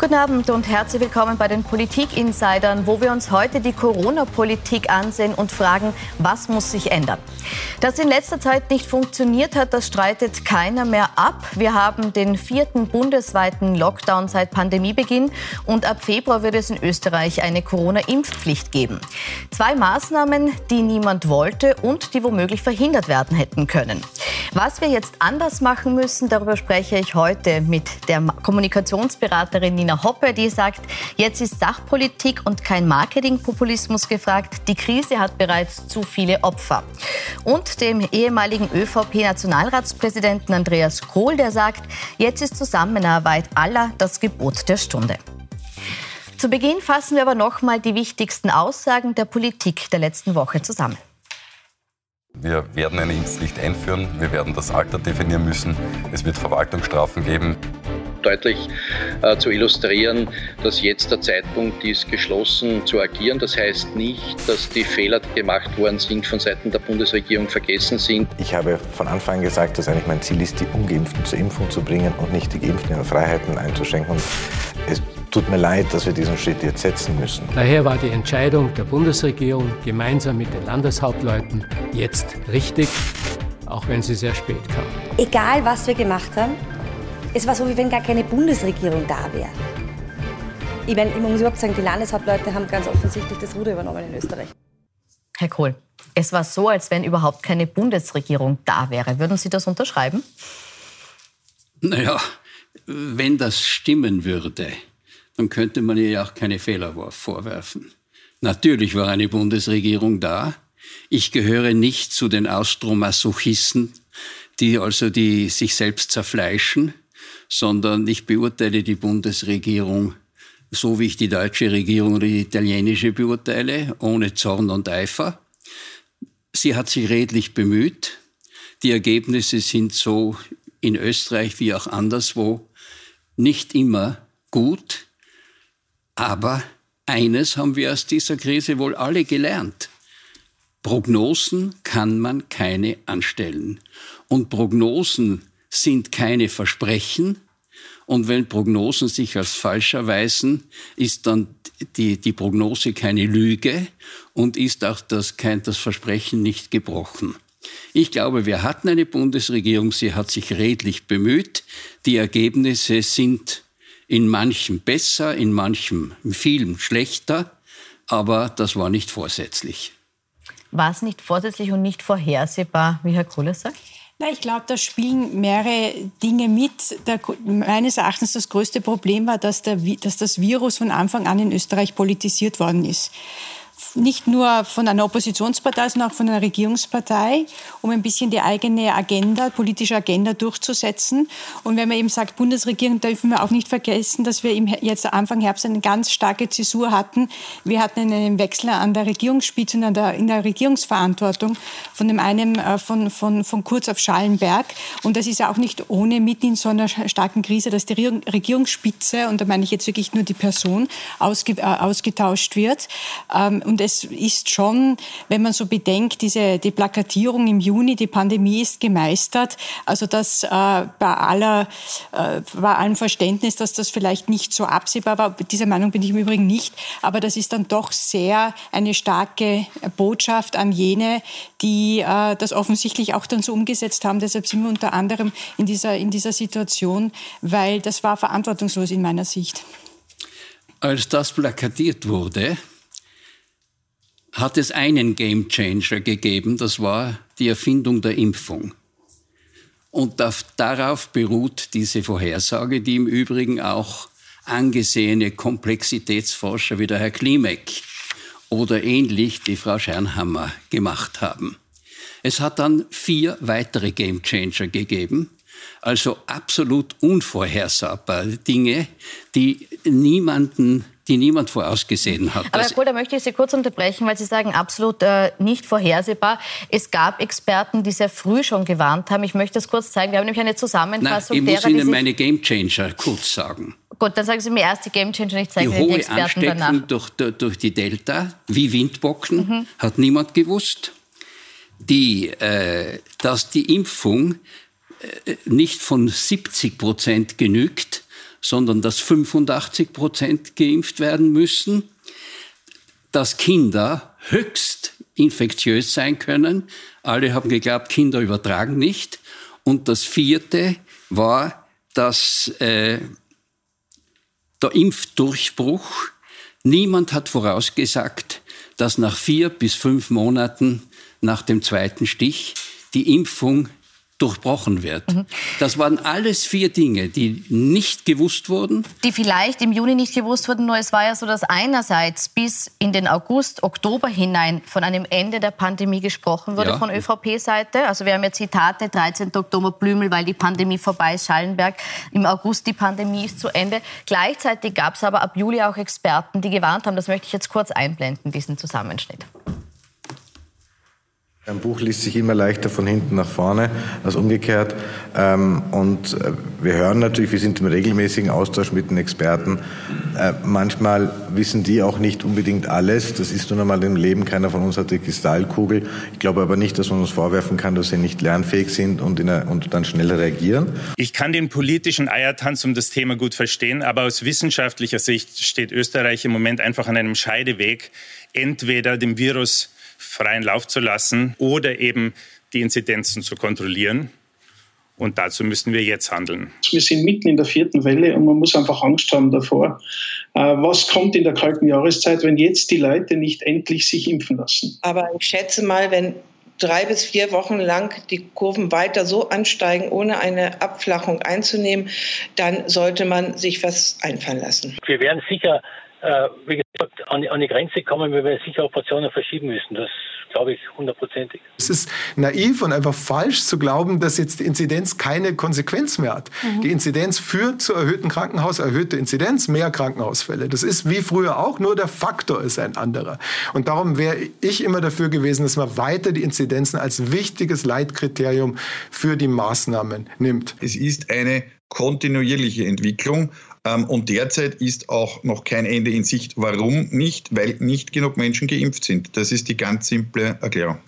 Guten Abend und herzlich willkommen bei den Politik-Insidern, wo wir uns heute die Corona-Politik ansehen und fragen, was muss sich ändern. Dass in letzter Zeit nicht funktioniert hat, das streitet keiner mehr ab. Wir haben den vierten bundesweiten Lockdown seit Pandemiebeginn und ab Februar wird es in Österreich eine Corona-Impfpflicht geben. Zwei Maßnahmen, die niemand wollte und die womöglich verhindert werden hätten können. Was wir jetzt anders machen müssen, darüber spreche ich heute mit der Kommunikationsberaterin Nina Nina Hoppe, die sagt, jetzt ist Sachpolitik und kein Marketingpopulismus gefragt. Die Krise hat bereits zu viele Opfer. Und dem ehemaligen ÖVP-Nationalratspräsidenten Andreas Kohl, der sagt, jetzt ist Zusammenarbeit aller das Gebot der Stunde. Zu Beginn fassen wir aber noch mal die wichtigsten Aussagen der Politik der letzten Woche zusammen. Wir werden eine Impfpflicht einführen. Wir werden das Alter definieren müssen. Es wird Verwaltungsstrafen geben deutlich äh, zu illustrieren, dass jetzt der Zeitpunkt ist, geschlossen zu agieren. Das heißt nicht, dass die Fehler, die gemacht worden sind, von Seiten der Bundesregierung vergessen sind. Ich habe von Anfang an gesagt, dass eigentlich mein Ziel ist, die Ungeimpften zur Impfung zu bringen und nicht die Geimpften ihre Freiheiten einzuschränken. Es tut mir leid, dass wir diesen Schritt jetzt setzen müssen. Daher war die Entscheidung der Bundesregierung gemeinsam mit den Landeshauptleuten jetzt richtig, auch wenn sie sehr spät kam. Egal, was wir gemacht haben, es war so, wie wenn gar keine Bundesregierung da wäre. Ich meine, ich muss überhaupt sagen, die Landeshauptleute haben ganz offensichtlich das Ruder übernommen in Österreich. Herr Kohl, es war so, als wenn überhaupt keine Bundesregierung da wäre. Würden Sie das unterschreiben? Naja, wenn das stimmen würde, dann könnte man ihr ja auch keine Fehler vorwerfen. Natürlich war eine Bundesregierung da. Ich gehöre nicht zu den Austromasochisten, die also die sich selbst zerfleischen sondern ich beurteile die Bundesregierung so, wie ich die deutsche Regierung oder die italienische beurteile, ohne Zorn und Eifer. Sie hat sich redlich bemüht. Die Ergebnisse sind so in Österreich wie auch anderswo nicht immer gut. Aber eines haben wir aus dieser Krise wohl alle gelernt. Prognosen kann man keine anstellen. Und Prognosen sind keine Versprechen. Und wenn Prognosen sich als falsch erweisen, ist dann die, die Prognose keine Lüge und ist auch das, kein, das Versprechen nicht gebrochen. Ich glaube, wir hatten eine Bundesregierung, sie hat sich redlich bemüht. Die Ergebnisse sind in manchem besser, in manchem, in vielem schlechter, aber das war nicht vorsätzlich. War es nicht vorsätzlich und nicht vorhersehbar, wie Herr Kohler sagt? Na, ich glaube, da spielen mehrere Dinge mit. Der, meines Erachtens das größte Problem war, dass, der, dass das Virus von Anfang an in Österreich politisiert worden ist nicht nur von einer Oppositionspartei, sondern auch von einer Regierungspartei, um ein bisschen die eigene Agenda, politische Agenda durchzusetzen. Und wenn man eben sagt, Bundesregierung, dürfen wir auch nicht vergessen, dass wir jetzt Anfang Herbst eine ganz starke Zäsur hatten. Wir hatten einen Wechsel an der Regierungsspitze und der, in der Regierungsverantwortung von dem einen äh, von, von, von Kurz auf Schallenberg. Und das ist ja auch nicht ohne mitten in so einer starken Krise, dass die Regierungsspitze, und da meine ich jetzt wirklich nur die Person, ausge, äh, ausgetauscht wird. Ähm, und es ist schon, wenn man so bedenkt, diese die Plakatierung im Juni, die Pandemie ist gemeistert. Also das äh, bei aller äh, bei allem Verständnis, dass das vielleicht nicht so absehbar war. Dieser Meinung bin ich im Übrigen nicht. Aber das ist dann doch sehr eine starke Botschaft an jene, die äh, das offensichtlich auch dann so umgesetzt haben. Deshalb sind wir unter anderem in dieser, in dieser Situation, weil das war verantwortungslos in meiner Sicht. Als das plakatiert wurde, hat es einen Gamechanger gegeben, das war die Erfindung der Impfung. Und darauf beruht diese Vorhersage, die im Übrigen auch angesehene Komplexitätsforscher wie der Herr Klimek oder ähnlich die Frau Schernhammer gemacht haben. Es hat dann vier weitere Gamechanger gegeben, also absolut unvorhersehbare Dinge, die niemanden die niemand vorausgesehen hat. Aber Herr Kohl, da möchte ich Sie kurz unterbrechen, weil Sie sagen, absolut äh, nicht vorhersehbar. Es gab Experten, die sehr früh schon gewarnt haben. Ich möchte das kurz zeigen. Wir haben nämlich eine Zusammenfassung Nein, ich muss derer, Ihnen meine Gamechanger kurz sagen. Gut, dann sagen Sie mir erst die Gamechanger, ich zeige die Ihnen die Experten Ansteckung danach. Durch, durch die Delta, wie Windbocken, mhm. hat niemand gewusst. Die, äh, dass die Impfung äh, nicht von 70 Prozent genügt, sondern dass 85 Prozent geimpft werden müssen, dass Kinder höchst infektiös sein können. Alle haben geglaubt, Kinder übertragen nicht. Und das vierte war, dass äh, der Impfdurchbruch, niemand hat vorausgesagt, dass nach vier bis fünf Monaten nach dem zweiten Stich die Impfung durchbrochen wird. Mhm. Das waren alles vier Dinge, die nicht gewusst wurden. Die vielleicht im Juni nicht gewusst wurden, nur es war ja so, dass einerseits bis in den August, Oktober hinein von einem Ende der Pandemie gesprochen wurde ja. von ÖVP-Seite. Also wir haben ja Zitate, 13. Oktober Blümel, weil die Pandemie vorbei ist, Schallenberg, im August die Pandemie ist zu Ende. Gleichzeitig gab es aber ab Juli auch Experten, die gewarnt haben, das möchte ich jetzt kurz einblenden, diesen Zusammenschnitt. Ein Buch liest sich immer leichter von hinten nach vorne als umgekehrt. Ähm, und äh, wir hören natürlich, wir sind im regelmäßigen Austausch mit den Experten. Äh, manchmal wissen die auch nicht unbedingt alles. Das ist nun einmal im Leben. Keiner von uns hat die Kristallkugel. Ich glaube aber nicht, dass man uns vorwerfen kann, dass sie nicht lernfähig sind und, einer, und dann schneller reagieren. Ich kann den politischen Eiertanz um das Thema gut verstehen, aber aus wissenschaftlicher Sicht steht Österreich im Moment einfach an einem Scheideweg. Entweder dem Virus freien Lauf zu lassen oder eben die Inzidenzen zu kontrollieren. Und dazu müssen wir jetzt handeln. Wir sind mitten in der vierten Welle und man muss einfach Angst haben davor. Äh, was kommt in der kalten Jahreszeit, wenn jetzt die Leute nicht endlich sich impfen lassen? Aber ich schätze mal, wenn drei bis vier Wochen lang die Kurven weiter so ansteigen, ohne eine Abflachung einzunehmen, dann sollte man sich was einfallen lassen. Wir werden sicher äh, wie gesagt, an, an die Grenze kommen, wir werden sicher Operationen verschieben müssen. Das glaube ich hundertprozentig. Es ist naiv und einfach falsch zu glauben, dass jetzt die Inzidenz keine Konsequenz mehr hat. Mhm. Die Inzidenz führt zu erhöhten Krankenhaus, erhöhte Inzidenz, mehr Krankenhausfälle. Das ist wie früher auch, nur der Faktor ist ein anderer. Und darum wäre ich immer dafür gewesen, dass man weiter die Inzidenzen als wichtiges Leitkriterium für die Maßnahmen nimmt. Es ist eine kontinuierliche Entwicklung und derzeit ist auch noch kein Ende in Sicht. Warum nicht? Weil nicht genug Menschen geimpft sind. Das ist die ganz simple Erklärung.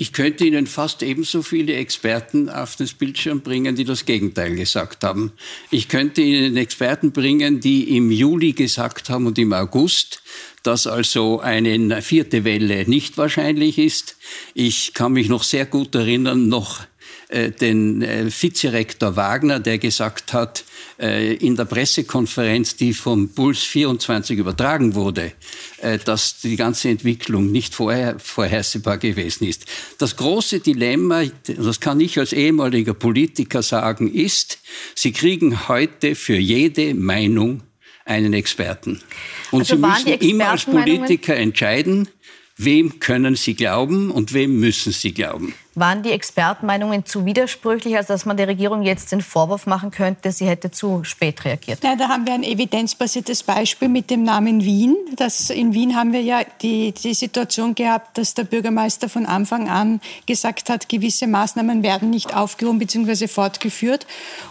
Ich könnte Ihnen fast ebenso viele Experten auf das Bildschirm bringen, die das Gegenteil gesagt haben. Ich könnte Ihnen Experten bringen, die im Juli gesagt haben und im August, dass also eine vierte Welle nicht wahrscheinlich ist. Ich kann mich noch sehr gut erinnern, noch den äh, Vizerektor Wagner, der gesagt hat, äh, in der Pressekonferenz, die vom Puls 24 übertragen wurde, äh, dass die ganze Entwicklung nicht vorher, vorhersehbar gewesen ist. Das große Dilemma, das kann ich als ehemaliger Politiker sagen, ist, Sie kriegen heute für jede Meinung einen Experten. Und also Sie müssen immer als Politiker entscheiden, wem können Sie glauben und wem müssen Sie glauben waren die Expertenmeinungen zu widersprüchlich, als dass man der Regierung jetzt den Vorwurf machen könnte, sie hätte zu spät reagiert? Ja, da haben wir ein evidenzbasiertes Beispiel mit dem Namen Wien. Das, in Wien haben wir ja die, die Situation gehabt, dass der Bürgermeister von Anfang an gesagt hat, gewisse Maßnahmen werden nicht aufgehoben bzw. fortgeführt.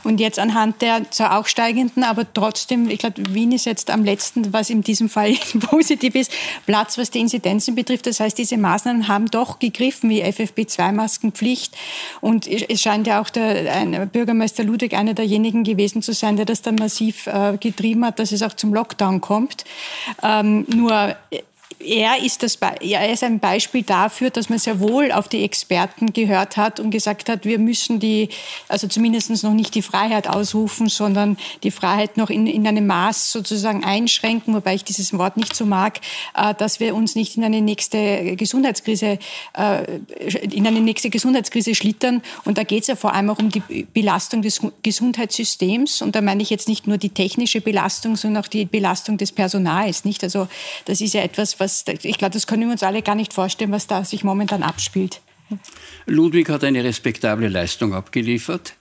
Und jetzt anhand der zwar auch steigenden, aber trotzdem, ich glaube, Wien ist jetzt am letzten, was in diesem Fall positiv ist, Platz, was die Inzidenzen betrifft. Das heißt, diese Maßnahmen haben doch gegriffen, wie FFP2-Maßnahmen Maskenpflicht. Und es scheint ja auch der Bürgermeister Ludwig einer derjenigen gewesen zu sein, der das dann massiv äh, getrieben hat, dass es auch zum Lockdown kommt. Ähm, nur er ist, das, er ist ein Beispiel dafür, dass man sehr wohl auf die Experten gehört hat und gesagt hat, wir müssen die, also zumindest noch nicht die Freiheit ausrufen, sondern die Freiheit noch in, in einem Maß sozusagen einschränken, wobei ich dieses Wort nicht so mag, äh, dass wir uns nicht in eine nächste Gesundheitskrise, äh, in eine nächste Gesundheitskrise schlittern. Und da geht es ja vor allem auch um die Belastung des Gesundheitssystems. Und da meine ich jetzt nicht nur die technische Belastung, sondern auch die Belastung des Personals, nicht? Also das ist ja etwas, was das, ich glaube, das können wir uns alle gar nicht vorstellen, was da sich momentan abspielt. Ludwig hat eine respektable Leistung abgeliefert.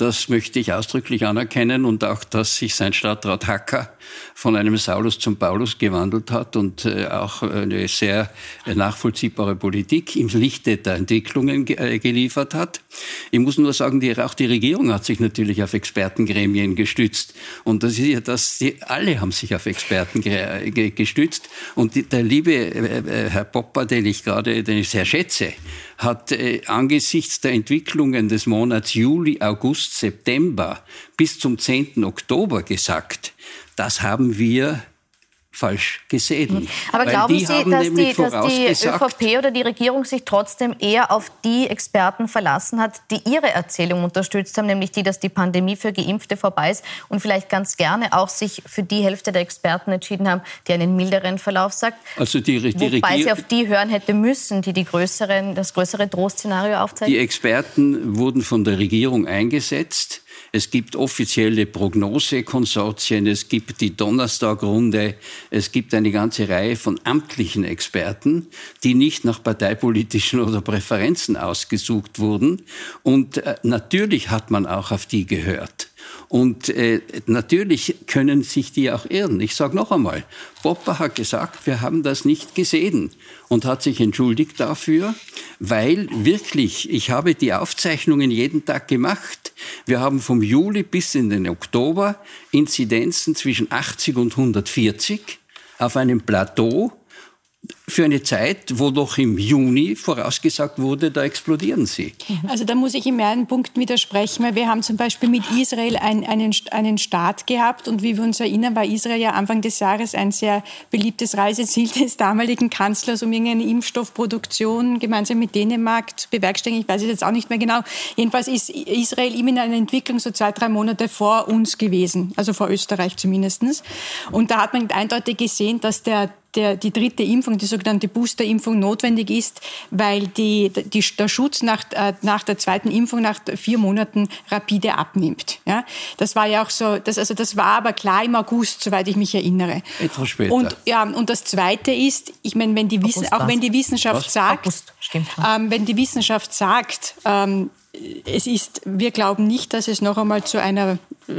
Das möchte ich ausdrücklich anerkennen und auch, dass sich sein Stadtrat Hacker von einem Saulus zum Paulus gewandelt hat und äh, auch eine sehr nachvollziehbare Politik im Lichte der Entwicklungen äh, geliefert hat. Ich muss nur sagen, die, auch die Regierung hat sich natürlich auf Expertengremien gestützt. Und das ist ja das, die, alle haben sich auf Experten gestützt. Und die, der liebe äh, Herr Popper, den ich gerade, den ich sehr schätze, hat angesichts der Entwicklungen des Monats Juli, August August, September bis zum 10. Oktober gesagt, das haben wir falsch gesehen. Aber Weil glauben Sie, dass die, dass die ÖVP oder die Regierung sich trotzdem eher auf die Experten verlassen hat, die ihre Erzählung unterstützt haben, nämlich die, dass die Pandemie für Geimpfte vorbei ist und vielleicht ganz gerne auch sich für die Hälfte der Experten entschieden haben, die einen milderen Verlauf sagt, Also die, die, wobei sie auf die hören hätte müssen, die, die größeren, das größere Drohszenario aufzeigen? die Experten wurden von der Regierung eingesetzt. Es gibt offizielle Prognosekonsortien, es gibt die Donnerstagrunde, es gibt eine ganze Reihe von amtlichen Experten, die nicht nach parteipolitischen oder Präferenzen ausgesucht wurden. Und äh, natürlich hat man auch auf die gehört. Und äh, natürlich können sich die auch irren. Ich sage noch einmal, Popper hat gesagt, wir haben das nicht gesehen und hat sich entschuldigt dafür, weil wirklich, ich habe die Aufzeichnungen jeden Tag gemacht. Wir haben vom Juli bis in den Oktober Inzidenzen zwischen 80 und 140 auf einem Plateau für eine Zeit, wo doch im Juni vorausgesagt wurde, da explodieren sie. Also da muss ich in meinen Punkten widersprechen, weil wir haben zum Beispiel mit Israel ein, einen, einen Staat gehabt und wie wir uns erinnern, war Israel ja Anfang des Jahres ein sehr beliebtes Reiseziel des damaligen Kanzlers, um irgendeine Impfstoffproduktion gemeinsam mit Dänemark zu bewerkstelligen. Ich weiß es jetzt auch nicht mehr genau. Jedenfalls ist Israel immer in einer Entwicklung so zwei, drei Monate vor uns gewesen, also vor Österreich zumindest. Und da hat man eindeutig gesehen, dass der der, die dritte Impfung, die sogenannte Boosterimpfung, notwendig ist, weil die, die, der Schutz nach, äh, nach der zweiten Impfung nach vier Monaten rapide abnimmt. Ja? Das war ja auch so, das, also das war aber klar im August, soweit ich mich erinnere. Etwas später. Und, ja, und das Zweite ist, ich meine, wenn die Wissen, auch wenn die Wissenschaft Was? sagt, August, ähm, wenn die Wissenschaft sagt, ähm, es ist, wir glauben nicht, dass es noch einmal zu einer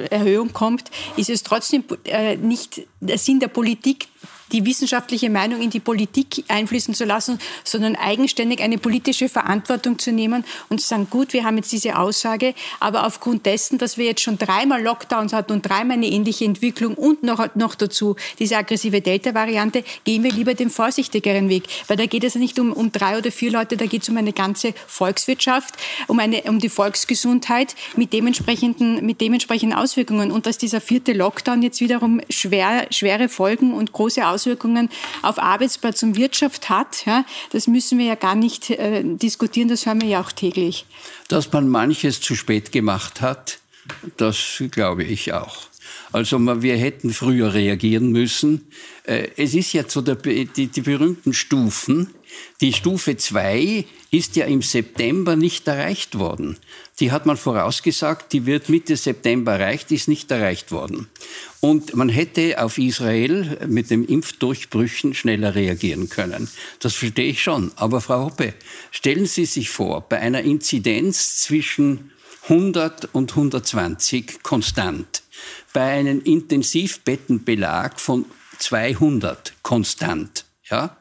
Erhöhung kommt, ist es trotzdem äh, nicht Sinn der Politik, die wissenschaftliche Meinung in die Politik einfließen zu lassen, sondern eigenständig eine politische Verantwortung zu nehmen und zu sagen, gut, wir haben jetzt diese Aussage, aber aufgrund dessen, dass wir jetzt schon dreimal Lockdowns hatten und dreimal eine ähnliche Entwicklung und noch, noch dazu diese aggressive Delta-Variante, gehen wir lieber den vorsichtigeren Weg. Weil da geht es nicht um, um drei oder vier Leute, da geht es um eine ganze Volkswirtschaft, um, eine, um die Volksgesundheit mit dementsprechenden, mit dementsprechenden Auswirkungen. Und dass dieser vierte Lockdown jetzt wiederum schwer, schwere Folgen und große Auswirkungen auf Arbeitsplatz und Wirtschaft hat, ja, das müssen wir ja gar nicht äh, diskutieren, das hören wir ja auch täglich. Dass man manches zu spät gemacht hat, das glaube ich auch. Also wir hätten früher reagieren müssen. Äh, es ist ja so die, die berühmten Stufen. Die Stufe 2 ist ja im September nicht erreicht worden. Die hat man vorausgesagt, die wird Mitte September erreicht, ist nicht erreicht worden. Und man hätte auf Israel mit den Impfdurchbrüchen schneller reagieren können. Das verstehe ich schon. Aber Frau Hoppe, stellen Sie sich vor, bei einer Inzidenz zwischen 100 und 120 konstant, bei einem Intensivbettenbelag von 200 konstant, ja,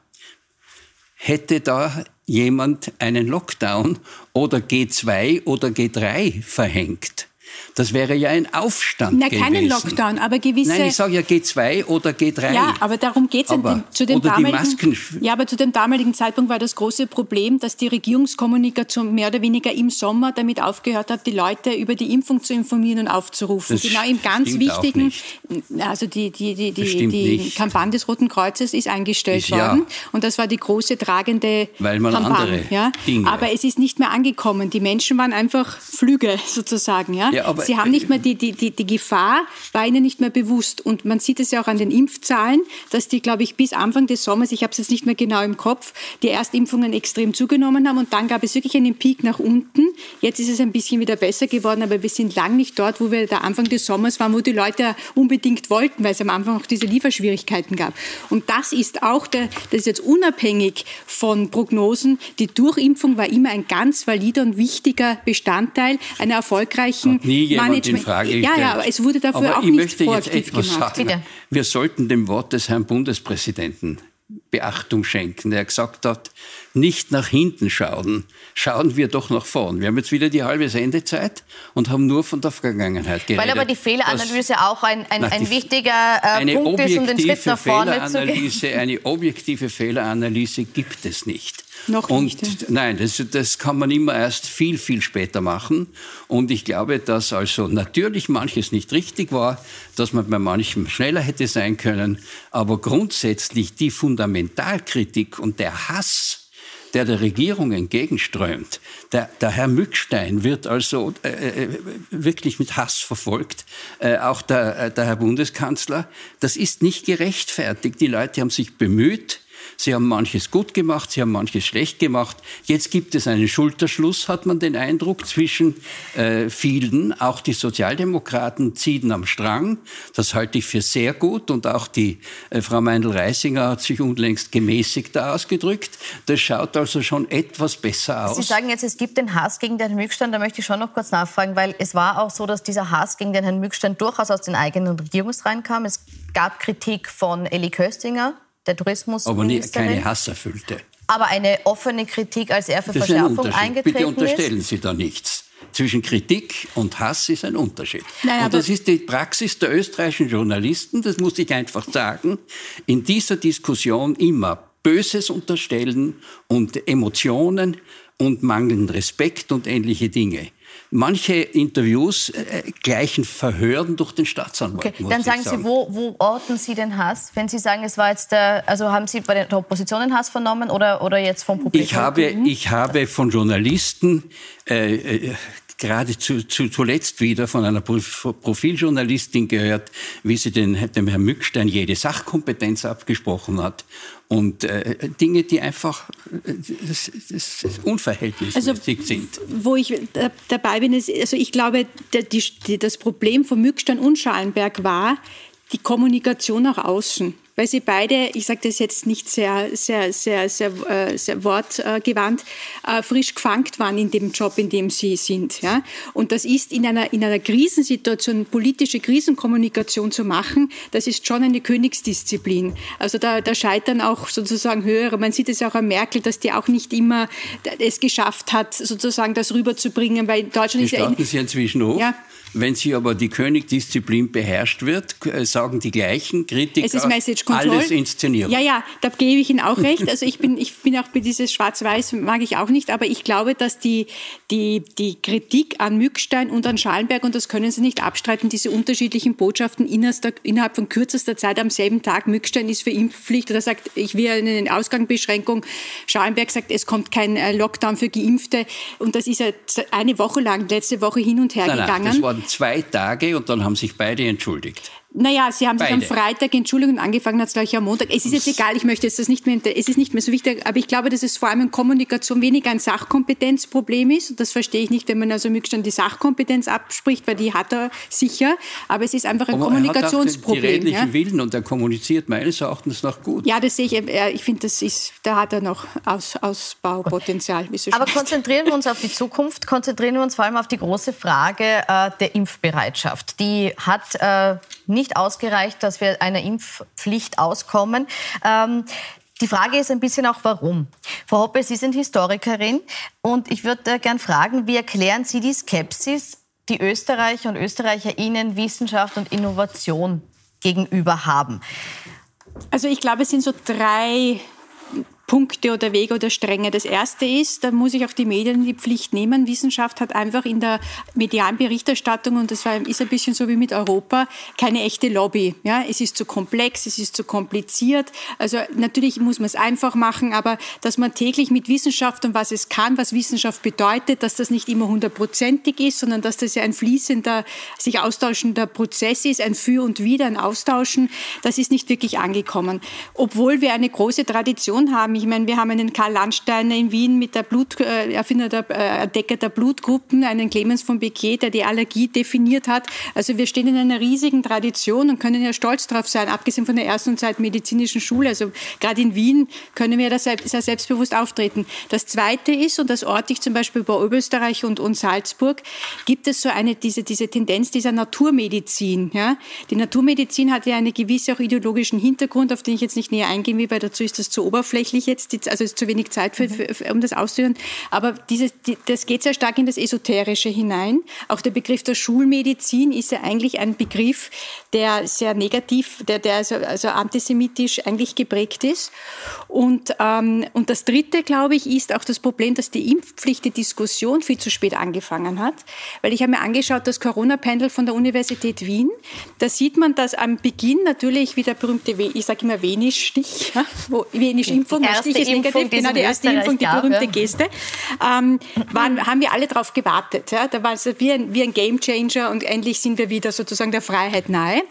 hätte da jemand einen Lockdown oder G2 oder G3 verhängt. Das wäre ja ein Aufstand Na, gewesen. keinen Lockdown, aber gewisse... Nein, ich sage ja G2 oder G3. Ja, aber darum geht es zu dem oder die damaligen. Masken- Ja, aber zu dem damaligen Zeitpunkt war das große Problem, dass die Regierungskommunikation mehr oder weniger im Sommer damit aufgehört hat, die Leute über die Impfung zu informieren und aufzurufen. Das genau im ganz wichtigen, also die die die die, die. Kampagne des Roten Kreuzes ist eingestellt Ist ja. worden und das war die große tragende Weil man Kampagne. andere ja? Dinge- Aber es ist nicht mehr angekommen. Die Menschen waren einfach Flüge sozusagen. Ja? Ja, aber- Sie haben nicht mehr die, die, die, die Gefahr war ihnen nicht mehr bewusst. Und man sieht es ja auch an den Impfzahlen, dass die, glaube ich, bis Anfang des Sommers, ich habe es jetzt nicht mehr genau im Kopf, die Erstimpfungen extrem zugenommen haben. Und dann gab es wirklich einen Peak nach unten. Jetzt ist es ein bisschen wieder besser geworden, aber wir sind lang nicht dort, wo wir der Anfang des Sommers waren, wo die Leute unbedingt wollten, weil es am Anfang auch diese Lieferschwierigkeiten gab. Und das ist auch, der, das ist jetzt unabhängig von Prognosen, die Durchimpfung war immer ein ganz valider und wichtiger Bestandteil einer erfolgreichen nie jemand in Management. Frage ja, gestellt. ja, aber es wurde dafür Aber auch ich nicht möchte jetzt etwas gemacht. sagen. Wir sollten dem Wort des Herrn Bundespräsidenten Beachtung schenken, der gesagt hat, nicht nach hinten schauen, schauen wir doch nach vorn. Wir haben jetzt wieder die halbe Sendezeit und haben nur von der Vergangenheit geredet. Weil aber die Fehleranalyse auch ein, ein, ein die- wichtiger äh, Punkt ist, um den Schritt nach vorne zu gehen. Eine objektive Fehleranalyse gibt es nicht. Noch und nicht, ja. nein, das, das kann man immer erst viel, viel später machen. Und ich glaube, dass also natürlich manches nicht richtig war, dass man bei manchem schneller hätte sein können, aber grundsätzlich die Fundamentalkritik und der Hass, der der Regierung entgegenströmt. Der, der Herr Mückstein wird also äh, äh, wirklich mit Hass verfolgt, äh, auch der, äh, der Herr Bundeskanzler. Das ist nicht gerechtfertigt. Die Leute haben sich bemüht, Sie haben manches gut gemacht, sie haben manches schlecht gemacht. Jetzt gibt es einen Schulterschluss, hat man den Eindruck, zwischen äh, vielen. Auch die Sozialdemokraten ziehen am Strang. Das halte ich für sehr gut. Und auch die äh, Frau Meindl-Reisinger hat sich unlängst gemäßigter ausgedrückt. Das schaut also schon etwas besser aus. Sie sagen jetzt, es gibt den Hass gegen den Herrn Mückstein. Da möchte ich schon noch kurz nachfragen, weil es war auch so, dass dieser Hass gegen den Herrn Mückstein durchaus aus den eigenen Regierungsreihen kam. Es gab Kritik von Elli Köstinger, der Tourismusministerin. Aber nie, keine hasserfüllte. Aber eine offene Kritik, als er für Das ist ein Verschärfung eingetreten Bitte unterstellen ist. Sie da nichts. Zwischen Kritik und Hass ist ein Unterschied. Nein, und das ist die Praxis der österreichischen Journalisten, das muss ich einfach sagen, in dieser Diskussion immer Böses unterstellen und Emotionen und mangelnden Respekt und ähnliche Dinge. Manche Interviews äh, gleichen Verhören durch den Staatsanwalt. Okay, dann ich sagen Sie, wo, wo orten Sie den Hass? Wenn Sie sagen, es war jetzt der, also haben Sie bei der Opposition den Hass vernommen oder, oder jetzt vom Publikum? Ich habe, ich habe von Journalisten äh, äh, gerade zu, zu, zuletzt wieder von einer Prof- Profiljournalistin gehört, wie sie den, dem Herrn Mückstein jede Sachkompetenz abgesprochen hat. Und äh, Dinge, die einfach äh, das, das, unverhältnismäßig sind. Wo ich da- dabei bin, ist, also ich glaube, der, die, das Problem von Mückstein und Schallenberg war die Kommunikation nach außen. Weil sie beide, ich sage das jetzt nicht sehr, sehr, sehr, sehr, äh, sehr wortgewandt, äh, frisch gefangen waren in dem Job, in dem sie sind. Ja? Und das ist in einer, in einer Krisensituation, politische Krisenkommunikation zu machen, das ist schon eine Königsdisziplin. Also da, da scheitern auch sozusagen höhere. Man sieht es auch an Merkel, dass die auch nicht immer es geschafft hat, sozusagen das rüberzubringen, weil in Deutschland ist ja... Gestatten Sie inzwischen hoch. Ja. Wenn sie aber die Königdisziplin beherrscht wird, äh, sagen die gleichen Kritiker, Es ist Message Control. alles Inszenierung. Ja, ja, da gebe ich Ihnen auch recht. Also ich bin, ich bin auch bei dieses Schwarz-Weiß mag ich auch nicht, aber ich glaube, dass die, die, die Kritik an Mückstein und an Schallenberg, und das können Sie nicht abstreiten, diese unterschiedlichen Botschaften innerhalb von kürzester Zeit am selben Tag, Mückstein ist für Impfpflicht oder sagt, ich will eine Ausgangsbeschränkung. Schallenberg sagt, es kommt kein äh, Lockdown für Geimpfte. Und das ist ja eine Woche lang, letzte Woche hin und her Nein, nein, gegangen. das zwei Tage und dann haben sich beide entschuldigt. Naja, Sie haben sich am Beide. Freitag entschuldigt und angefangen hat es gleich am Montag. Es ist jetzt egal, ich möchte jetzt das nicht mehr, es ist nicht mehr so wichtig, aber ich glaube, dass es vor allem in Kommunikation weniger ein Sachkompetenzproblem ist. Und das verstehe ich nicht, wenn man also Mückstein die Sachkompetenz abspricht, weil die hat er sicher. Aber es ist einfach ein Aber er hat auch den- die Kommunikationsproblem. redlichen Ja? Willen und er kommuniziert meines Erachtens noch gut. ja, das sehe ich. Ich finde, das ist, da hat er noch Aus, Ausbaupotenzial. wie so Aber konzentrieren wir uns auf die Zukunft, konzentrieren wir uns vor allem auf die große Frage äh, der Impfbereitschaft. Die hat äh, nicht ausgereicht, dass wir einer Impfpflicht auskommen. Ähm, die Frage ist ein bisschen auch, warum. Frau Hoppe, Sie sind Historikerin und ich würde gern fragen, wie erklären Sie die Skepsis, die Österreicher und Österreicher Ihnen Wissenschaft und Innovation gegenüber haben? Also ich glaube, es sind so drei Punkte oder Wege oder Stränge. Das erste ist, da muss ich auch die Medien in die Pflicht nehmen. Wissenschaft hat einfach in der medialen Berichterstattung, und das war, ist ein bisschen so wie mit Europa, keine echte Lobby. Ja, es ist zu komplex, es ist zu kompliziert. Also natürlich muss man es einfach machen, aber dass man täglich mit Wissenschaft und was es kann, was Wissenschaft bedeutet, dass das nicht immer hundertprozentig ist, sondern dass das ja ein fließender, sich austauschender Prozess ist, ein Für und Wider, ein Austauschen, das ist nicht wirklich angekommen. Obwohl wir eine große Tradition haben. Ich meine, wir haben einen Karl Landsteiner in Wien mit der Blut, äh, Erfinder der äh, Entdecker der Blutgruppen, einen Clemens von Becquet, der die Allergie definiert hat. Also wir stehen in einer riesigen Tradition und können ja stolz drauf sein, abgesehen von der ersten und zweiten medizinischen Schule. Also gerade in Wien können wir da sehr selbstbewusst auftreten. Das Zweite ist, und das orte ich zum Beispiel bei Oberösterreich und, und Salzburg, gibt es so eine, diese, diese Tendenz dieser Naturmedizin. Ja? Die Naturmedizin hat ja einen gewissen auch ideologischen Hintergrund, auf den ich jetzt nicht näher eingehen will, weil dazu ist das zu oberflächlich jetzt, also es ist zu wenig Zeit, für, für, um das auszuhören. Aber dieses, die, das geht sehr stark in das Esoterische hinein. Auch der Begriff der Schulmedizin ist ja eigentlich ein Begriff, der sehr negativ, der, der also, also antisemitisch eigentlich geprägt ist. Und, ähm, und das Dritte, glaube ich, ist auch das Problem, dass die Impfpflicht, die Diskussion viel zu spät angefangen hat. Weil ich habe mir angeschaut, das Corona-Pendel von der Universität Wien, da sieht man, dass am Beginn natürlich wie der berühmte, ich sage immer Venisch-Stich, ja, wo Venisch-Impfung, der Stich ist negativ, genau die erste Impfung, die berühmte ja. Geste, ähm, waren, haben wir alle darauf gewartet. Ja. Da war es wie ein, wie ein Gamechanger und endlich sind wir wieder sozusagen der Freiheit nahe.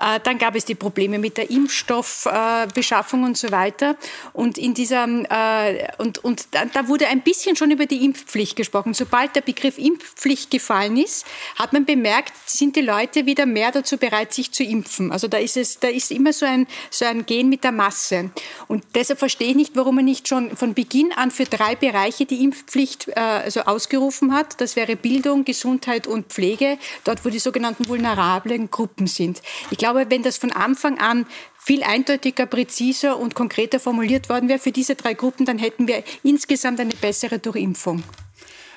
Äh, dann gab es die Probleme mit der Impfstoffbeschaffung und so weiter. Und in dieser äh, und, und da wurde ein bisschen schon über die Impfpflicht gesprochen. Sobald der Begriff Impfpflicht gefallen ist, hat man bemerkt, sind die Leute wieder mehr dazu bereit, sich zu impfen. Also da ist es, da ist immer so ein, so ein Gehen mit der Masse. Und deshalb verstehe ich nicht, warum man nicht schon von Beginn an für drei Bereiche die Impfpflicht äh, also ausgerufen hat. Das wäre Bildung, Gesundheit und Pflege, dort wo die sogenannten vulnerablen Gruppen sind. Ich glaube, wenn das von Anfang an viel eindeutiger, präziser und konkreter formuliert worden wäre für diese drei Gruppen, dann hätten wir insgesamt eine bessere Durchimpfung.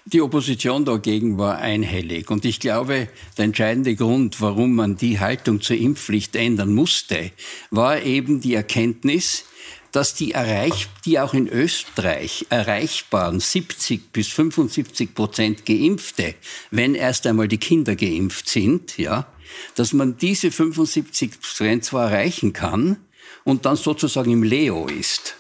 Die Opposition dagegen war einhellig. Und ich glaube, der entscheidende Grund, warum man die Haltung zur Impfpflicht ändern musste, war eben die Erkenntnis, dass die, erreich, die auch in Österreich erreichbaren 70 bis 75 Prozent Geimpfte, wenn erst einmal die Kinder geimpft sind, ja, dass man diese 75 Prozent zwar erreichen kann und dann sozusagen im Leo ist,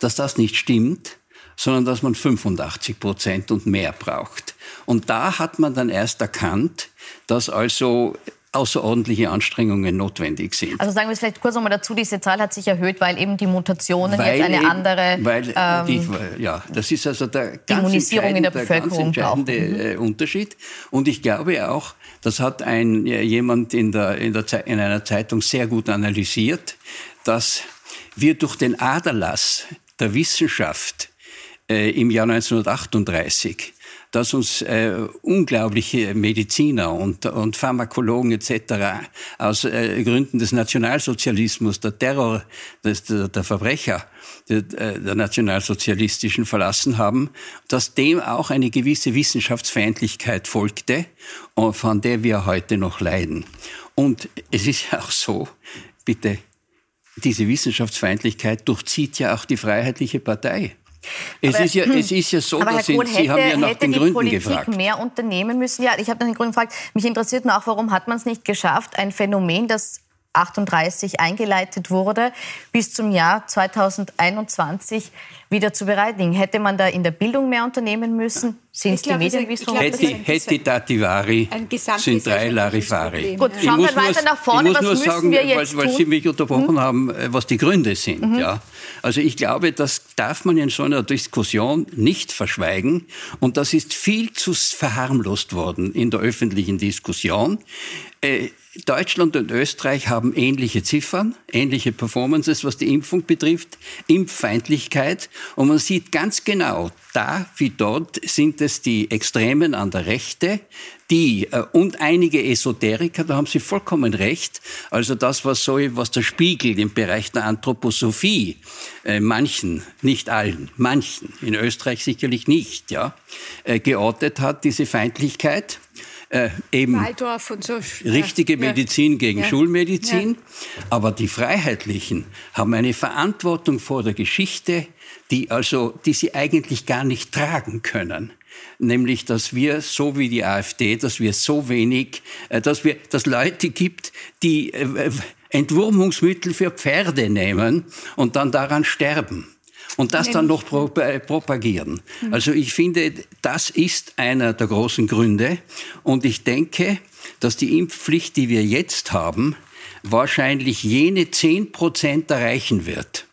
dass das nicht stimmt, sondern dass man 85 Prozent und mehr braucht. Und da hat man dann erst erkannt, dass also außerordentliche Anstrengungen notwendig sind. Also sagen wir es vielleicht kurz nochmal dazu, diese Zahl hat sich erhöht, weil eben die Mutationen weil jetzt eine eben, andere weil ähm, die, ja, das ist also der ganz Immunisierung in der Bevölkerung der ganz entscheidende. Äh, Unterschied. Und ich glaube auch, das hat ein, jemand in, der, in, der, in einer Zeitung sehr gut analysiert, dass wir durch den Aderlass der Wissenschaft äh, im Jahr 1938 dass uns äh, unglaubliche Mediziner und, und Pharmakologen etc. aus äh, Gründen des Nationalsozialismus, der Terror des, der, der Verbrecher der, äh, der nationalsozialistischen verlassen haben, dass dem auch eine gewisse Wissenschaftsfeindlichkeit folgte, von der wir heute noch leiden. Und es ist ja auch so, bitte, diese Wissenschaftsfeindlichkeit durchzieht ja auch die Freiheitliche Partei. Es, ist ja, es ist ja so, dass Sie, hätte, haben ja nach den Gründen Politik gefragt. mehr unternehmen müssen? Ja, ich habe nach den Gründen gefragt. Mich interessiert nur auch, warum hat man es nicht geschafft, ein Phänomen, das 38 eingeleitet wurde, bis zum Jahr 2021 wieder zu bereinigen. Hätte man da in der Bildung mehr unternehmen müssen? Sind es die Medienwissenschaft? Hätte, hätte Dativari sind drei Larifari. Gut, schauen wir weiter nach vorne. Was müssen sagen, wir jetzt weil, weil Sie mich unterbrochen hm? haben, äh, was die Gründe sind. Mhm. Ja. Also ich glaube, das darf man in so einer Diskussion nicht verschweigen. Und das ist viel zu verharmlost worden in der öffentlichen Diskussion. Äh, Deutschland und Österreich haben ähnliche Ziffern, ähnliche Performances, was die Impfung betrifft, Impffeindlichkeit. Und man sieht ganz genau, da wie dort sind es die Extremen an der Rechte, die äh, und einige Esoteriker, da haben Sie vollkommen recht. Also das, was so, was der Spiegel im Bereich der Anthroposophie äh, manchen, nicht allen, manchen, in Österreich sicherlich nicht, ja, geortet hat, diese Feindlichkeit äh, eben so. richtige ja. Medizin gegen ja. Schulmedizin. Ja. Aber die Freiheitlichen haben eine Verantwortung vor der Geschichte, die also, die sie eigentlich gar nicht tragen können nämlich dass wir so wie die AfD, dass wir so wenig, äh, dass wir, dass Leute gibt, die äh, Entwurmungsmittel für Pferde nehmen und dann daran sterben und das dann noch äh, propagieren. Mhm. Also ich finde, das ist einer der großen Gründe. Und ich denke, dass die Impfpflicht, die wir jetzt haben, wahrscheinlich jene 10 Prozent erreichen wird,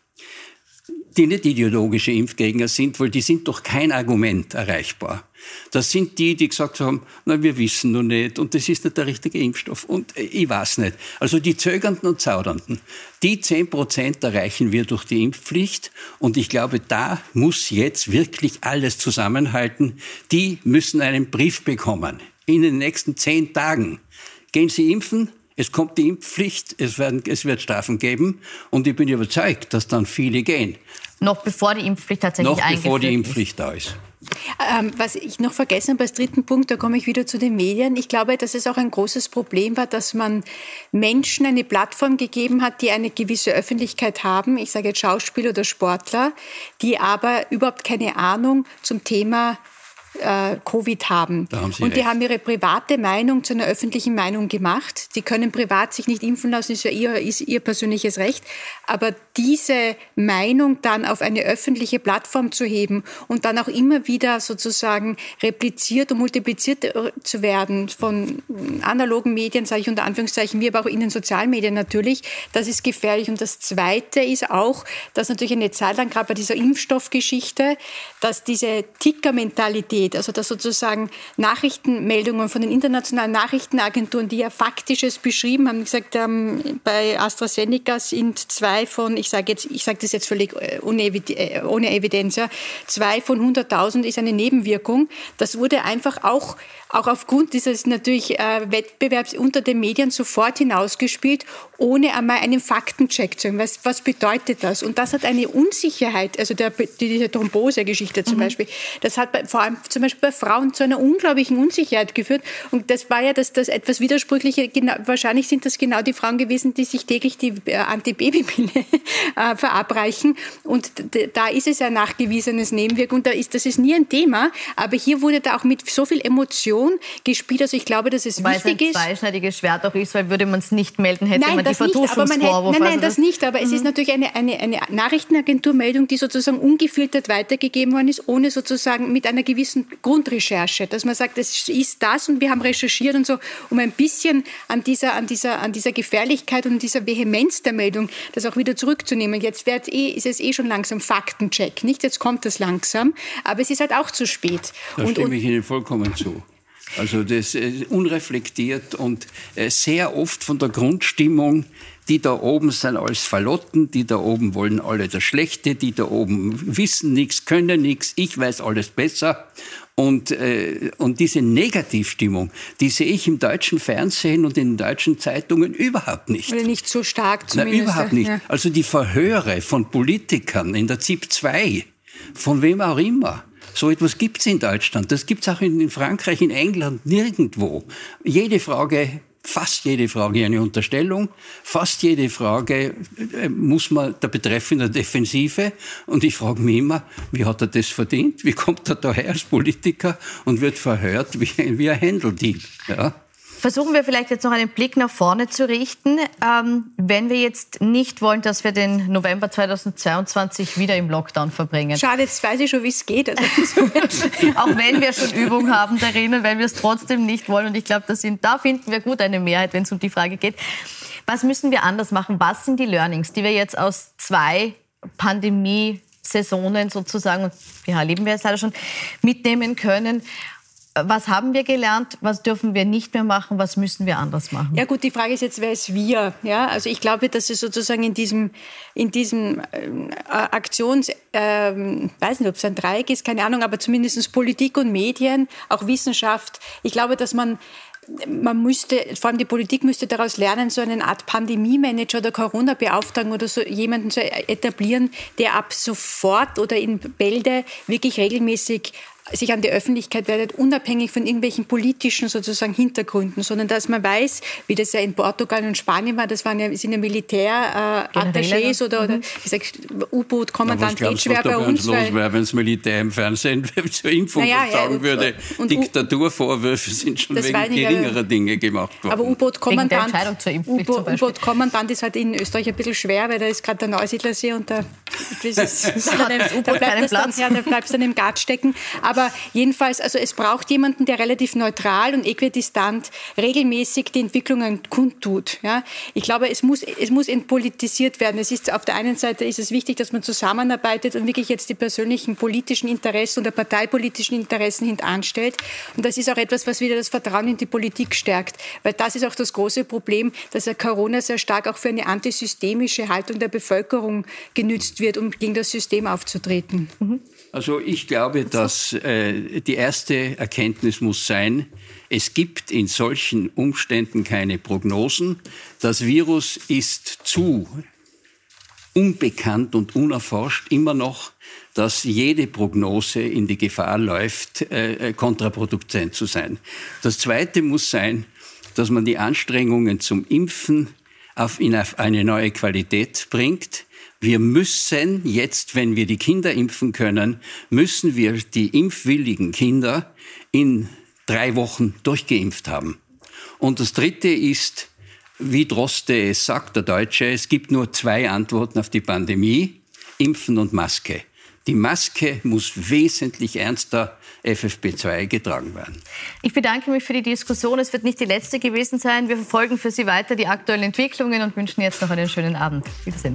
die nicht ideologische Impfgegner sind, weil die sind durch kein Argument erreichbar. Das sind die, die gesagt haben, na, wir wissen noch nicht und das ist nicht der richtige Impfstoff und äh, ich weiß nicht. Also die Zögernden und Zaudernden, die 10 Prozent erreichen wir durch die Impfpflicht und ich glaube, da muss jetzt wirklich alles zusammenhalten. Die müssen einen Brief bekommen in den nächsten zehn Tagen. Gehen Sie impfen, es kommt die Impfpflicht, es, werden, es wird Strafen geben und ich bin überzeugt, dass dann viele gehen. Noch bevor die Impfpflicht tatsächlich Noch bevor die Impfpflicht da ist. Ähm, was ich noch vergessen habe als dritten Punkt, da komme ich wieder zu den Medien. Ich glaube, dass es auch ein großes Problem war, dass man Menschen eine Plattform gegeben hat, die eine gewisse Öffentlichkeit haben. Ich sage jetzt Schauspieler oder Sportler, die aber überhaupt keine Ahnung zum Thema äh, Covid haben. Da haben Sie und die recht. haben ihre private Meinung zu einer öffentlichen Meinung gemacht. Die können privat sich nicht impfen lassen, ist ja ihr, ist ihr persönliches Recht. Aber diese Meinung dann auf eine öffentliche Plattform zu heben und dann auch immer wieder sozusagen repliziert und multipliziert äh, zu werden von analogen Medien, sage ich unter Anführungszeichen, wie aber auch in den sozialen Medien natürlich, das ist gefährlich. Und das Zweite ist auch, dass natürlich eine Zeit lang, gerade bei dieser Impfstoffgeschichte, dass diese Ticker-Mentalität, also dass sozusagen Nachrichtenmeldungen von den internationalen Nachrichtenagenturen, die ja faktisches beschrieben haben, gesagt haben, bei AstraZeneca sind zwei von, ich sage jetzt, ich sage das jetzt völlig äh, ohne, äh, ohne Evidenz, ja, zwei von 100.000 ist eine Nebenwirkung. Das wurde einfach auch auch aufgrund dieses natürlich äh, Wettbewerbs unter den Medien sofort hinausgespielt, ohne einmal einen Faktencheck zu haben. Was, was bedeutet das? Und das hat eine Unsicherheit, also der, die, diese Thrombose-Geschichte zum Beispiel, das hat bei, vor allem zum Beispiel bei Frauen zu einer unglaublichen Unsicherheit geführt. Und das war ja das, das etwas Widersprüchliche. Genau, wahrscheinlich sind das genau die Frauen gewesen, die sich täglich die äh, Antibabypille äh, verabreichen. Und da ist es ja nachgewiesenes Nebenwirkung. Da ist, das ist nie ein Thema. Aber hier wurde da auch mit so viel Emotion gespielt. Also ich glaube, dass es Weil es ein wichtig ist. zweischneidiges Schwert auch ist, weil würde man es nicht melden, hätte man die das nicht, aber man hätte, Vertuschungsvorwurf. nein, nein, Also das nicht. Aber es ist natürlich eine, eine, eine Nachrichtenagenturmeldung, die sozusagen ungefiltert weitergegeben worden ist, ohne sozusagen mit einer gewissen Grundrecherche, dass man sagt, es ist das und wir haben recherchiert und so, um ein bisschen an dieser, an dieser, an dieser Gefährlichkeit und dieser Vehemenz der Meldung das auch wieder zurückzunehmen. Jetzt wird eh, ist es eh schon langsam Faktencheck, nicht? Jetzt kommt das langsam, aber es ist halt auch zu spät. Da und, stimme ich Ihnen vollkommen zu. Also das ist unreflektiert und äh, sehr oft von der Grundstimmung, die da oben sind als Verlotten, die da oben wollen alle das Schlechte, die da oben wissen nichts, können nichts, ich weiß alles besser. Und, äh, und diese Negativstimmung, die sehe ich im deutschen Fernsehen und in den deutschen Zeitungen überhaupt nicht. oder nicht so stark zumindest. überhaupt nicht. Ja. Also die Verhöre von Politikern in der ZIP 2, von wem auch immer. So etwas gibt es in Deutschland. Das gibt es auch in, Frankreich, in England, nirgendwo. Jede Frage, fast jede Frage eine Unterstellung. Fast jede Frage äh, muss man der Betreffende Defensive. Und ich frage mich immer, wie hat er das verdient? Wie kommt er daher als Politiker und wird verhört wie, wie ein Händeldieb? Ja? Versuchen wir vielleicht jetzt noch einen Blick nach vorne zu richten. Ähm, wenn wir jetzt nicht wollen, dass wir den November 2022 wieder im Lockdown verbringen. Schade, jetzt weiß ich schon, wie es geht. Also, Auch wenn wir schon Übung haben darin und wenn wir es trotzdem nicht wollen. Und ich glaube, da, finden wir gut eine Mehrheit, wenn es um die Frage geht. Was müssen wir anders machen? Was sind die Learnings, die wir jetzt aus zwei Pandemie-Saisonen sozusagen, und ja, erleben wir jetzt leider schon, mitnehmen können? Was haben wir gelernt? Was dürfen wir nicht mehr machen? Was müssen wir anders machen? Ja gut, die Frage ist jetzt, wer ist wir? Ja, also ich glaube, dass es sozusagen in diesem, in diesem ähm, Aktions, ähm, weiß nicht, ob es ein Dreieck ist, keine Ahnung, aber zumindest Politik und Medien, auch Wissenschaft. Ich glaube, dass man man müsste, vor allem die Politik müsste daraus lernen, so eine Art Pandemie-Manager oder Corona-Beauftragten oder so jemanden zu etablieren, der ab sofort oder in Bälde wirklich regelmäßig sich an die Öffentlichkeit wendet, unabhängig von irgendwelchen politischen sozusagen Hintergründen, sondern dass man weiß, wie das ja in Portugal und Spanien war, das waren ja, sind ja Militärattachés Generäle. oder, oder wie gesagt, U-Boot-Kommandant was was da bei uns uns. los wäre, wenn das Militär im Fernsehen zur Impfung Naja, ja, sagen und- würde? und Diktaturvorwürfe sind schon Das wegen aber- geringerer Dinge gemacht worden. Aber U-Boot-Kommandant ist halt in Österreich ein bisschen schwer, weil da ist gerade der Neusiedlersee und da, Da hat das U-Boot da ja, da bleibst dann im Gat stecken. Aber jedenfalls, also es braucht jemanden, der relativ neutral und äquidistant regelmäßig die Entwicklungen kundtut. Ja? Ich glaube, es muss, es muss entpolitisiert werden. Es ist, auf der einen Seite ist es wichtig, dass man zusammenarbeitet und wirklich jetzt die persönlichen politischen Interessen oder parteipolitischen Interessen hintanstellt. Und das ist auch etwas, was wieder das Vertrauen in die Politik stärkt. Weil das ist auch das große Problem, dass ja Corona sehr stark auch für eine antisystemische Haltung der Bevölkerung genützt wird, um gegen das System aufzutreten. Also ich glaube, dass äh, die erste Erkenntnis muss sein, es gibt in solchen Umständen keine Prognosen. Das Virus ist zu unbekannt und unerforscht immer noch, dass jede Prognose in die Gefahr läuft, äh, kontraproduktiv zu sein. Das Zweite muss sein, dass man die Anstrengungen zum Impfen auf, in eine neue Qualität bringt. Wir müssen jetzt, wenn wir die Kinder impfen können, müssen wir die impfwilligen Kinder in drei Wochen durchgeimpft haben. Und das Dritte ist, wie Droste es sagt, der Deutsche, es gibt nur zwei Antworten auf die Pandemie, Impfen und Maske. Die Maske muss wesentlich ernster FFP2 getragen werden. Ich bedanke mich für die Diskussion. Es wird nicht die letzte gewesen sein. Wir verfolgen für Sie weiter die aktuellen Entwicklungen und wünschen jetzt noch einen schönen Abend. Wiedersehen.